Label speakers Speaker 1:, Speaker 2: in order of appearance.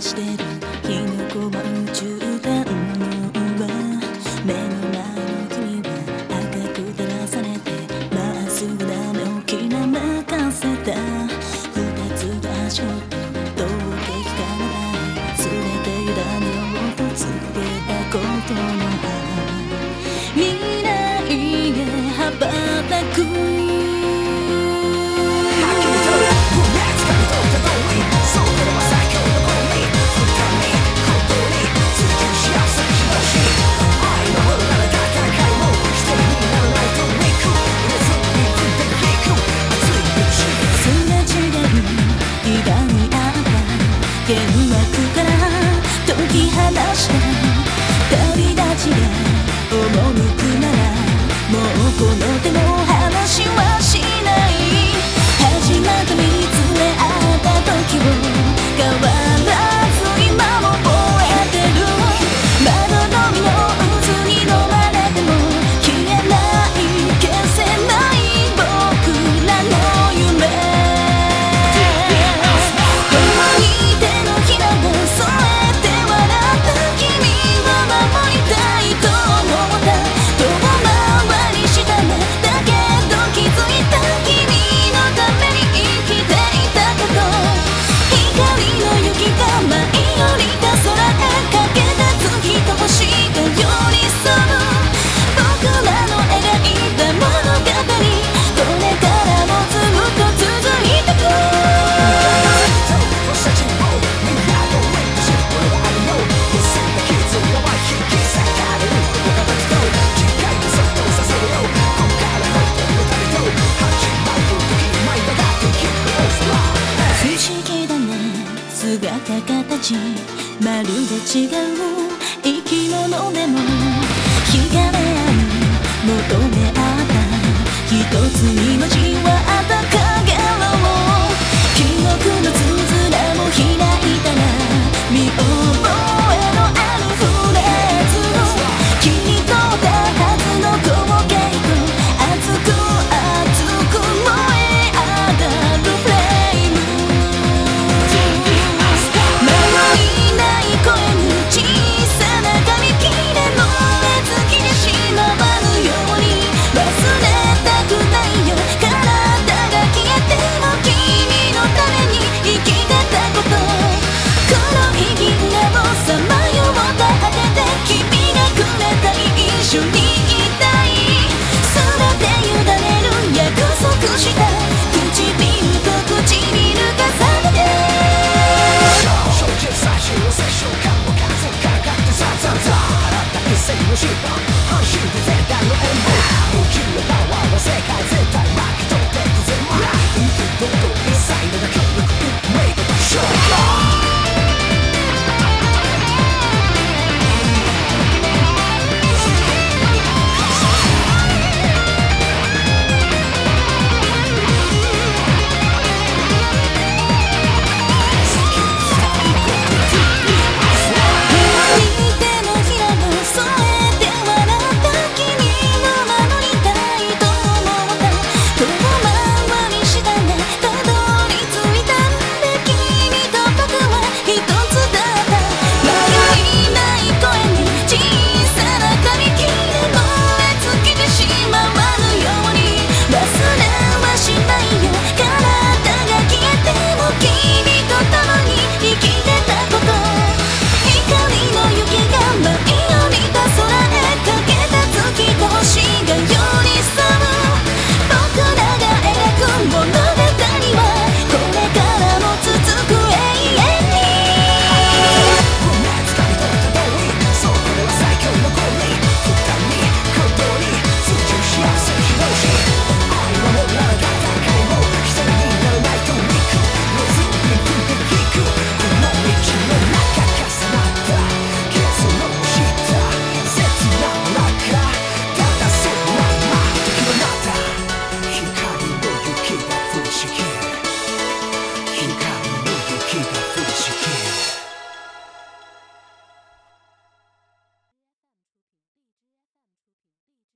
Speaker 1: してる姿形まるで違う生き物でも惹かれ合う求め合った一つにの